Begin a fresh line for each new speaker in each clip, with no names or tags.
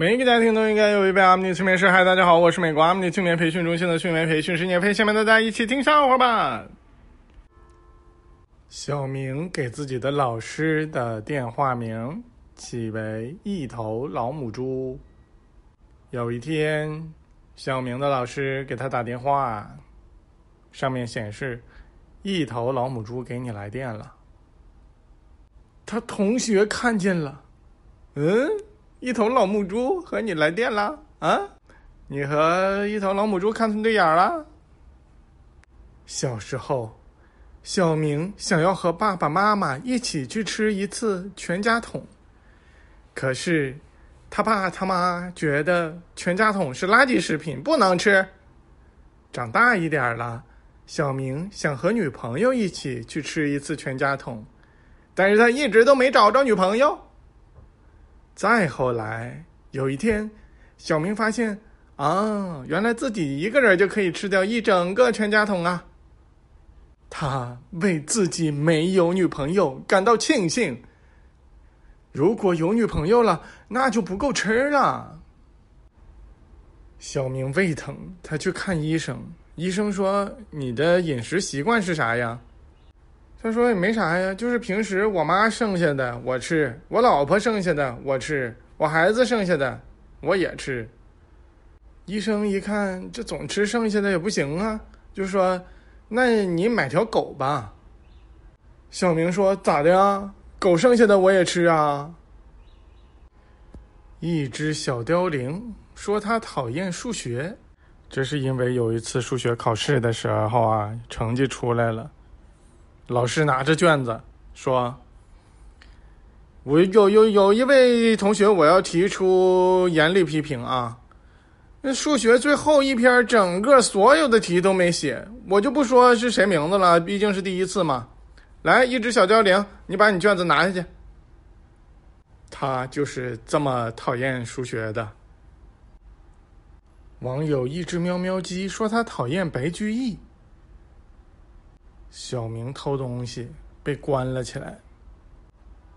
每一个家庭都应该有一位阿米尼催眠师。嗨，大家好，我是美国阿米尼催眠培训中心的训眠培训师聂飞，下面大家一起听笑话吧。小明给自己的老师的电话名起为“一头老母猪”。有一天，小明的老师给他打电话，上面显示“一头老母猪给你来电了”。他同学看见了，嗯。一头老母猪和你来电了啊！你和一头老母猪看对眼了。小时候，小明想要和爸爸妈妈一起去吃一次全家桶，可是他爸他妈觉得全家桶是垃圾食品，不能吃。长大一点了，小明想和女朋友一起去吃一次全家桶，但是他一直都没找着女朋友。再后来，有一天，小明发现，啊，原来自己一个人就可以吃掉一整个全家桶啊！他为自己没有女朋友感到庆幸。如果有女朋友了，那就不够吃了。小明胃疼，他去看医生。医生说：“你的饮食习惯是啥呀？”他说也没啥呀，就是平时我妈剩下的我吃，我老婆剩下的我吃，我孩子剩下的我也吃。医生一看这总吃剩下的也不行啊，就说：“那你买条狗吧。”小明说：“咋的呀？狗剩下的我也吃啊。”一只小凋零说：“他讨厌数学，这是因为有一次数学考试的时候啊，成绩出来了。”老师拿着卷子说：“我有有有一位同学，我要提出严厉批评啊！那数学最后一篇，整个所有的题都没写，我就不说是谁名字了，毕竟是第一次嘛。来，一只小凋零，你把你卷子拿下去。他就是这么讨厌数学的。”网友一只喵喵鸡说：“他讨厌白居易。”小明偷东西被关了起来，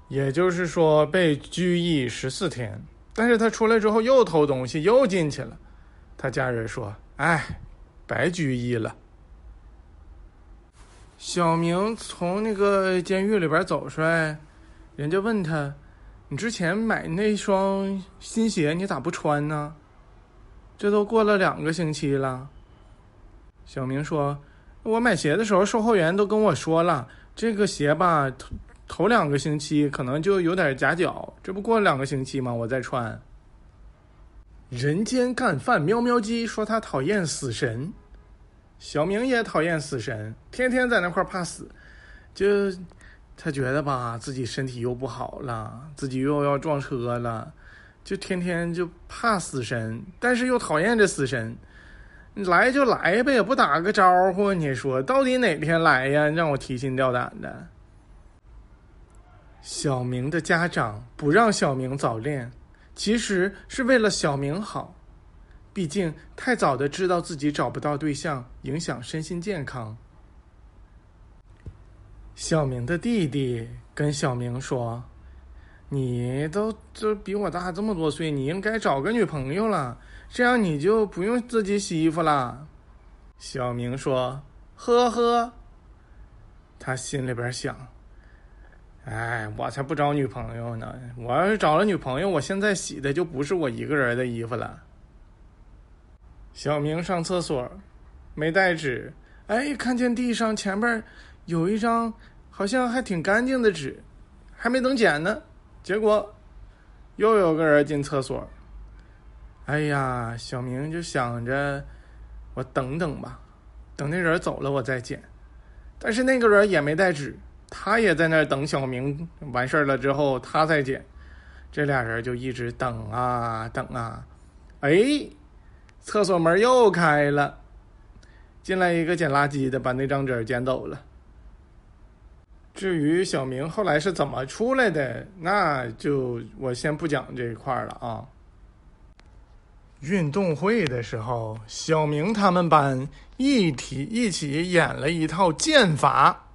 也就是说被拘役十四天。但是他出来之后又偷东西，又进去了。他家人说：“哎，白拘役了。”小明从那个监狱里边走出来，人家问他：“你之前买那双新鞋，你咋不穿呢？这都过了两个星期了。”小明说。我买鞋的时候，售货员都跟我说了，这个鞋吧，头头两个星期可能就有点夹脚，这不过两个星期吗？我再穿。人间干饭喵喵鸡说他讨厌死神，小明也讨厌死神，天天在那块怕死，就他觉得吧，自己身体又不好了，自己又要撞车了，就天天就怕死神，但是又讨厌这死神。你来就来呗，也不打个招呼。你说到底哪天来呀？让我提心吊胆的。小明的家长不让小明早恋，其实是为了小明好。毕竟太早的知道自己找不到对象，影响身心健康。小明的弟弟跟小明说：“你都都比我大这么多岁，你应该找个女朋友了。”这样你就不用自己洗衣服了，小明说：“呵呵。”他心里边想：“哎，我才不找女朋友呢！我要是找了女朋友，我现在洗的就不是我一个人的衣服了。”小明上厕所，没带纸，哎，看见地上前边有一张好像还挺干净的纸，还没等捡呢，结果又有个人进厕所。哎呀，小明就想着，我等等吧，等那人走了我再捡。但是那个人也没带纸，他也在那儿等小明完事儿了之后他再捡。这俩人就一直等啊等啊，哎，厕所门又开了，进来一个捡垃圾的，把那张纸捡走了。至于小明后来是怎么出来的，那就我先不讲这一块了啊。运动会的时候，小明他们班一体一起演了一套剑法，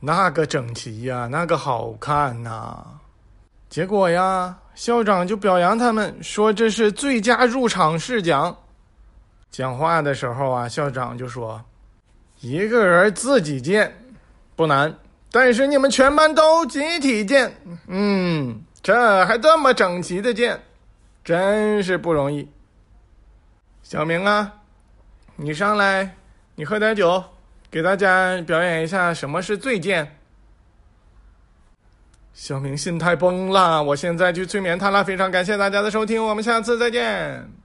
那个整齐呀，那个好看呐！结果呀，校长就表扬他们，说这是最佳入场试讲。讲话的时候啊，校长就说：“一个人自己建不难，但是你们全班都集体建，嗯，这还这么整齐的建，真是不容易。”小明啊，你上来，你喝点酒，给大家表演一下什么是最贱。小明心态崩了，我现在去催眠他了。非常感谢大家的收听，我们下次再见。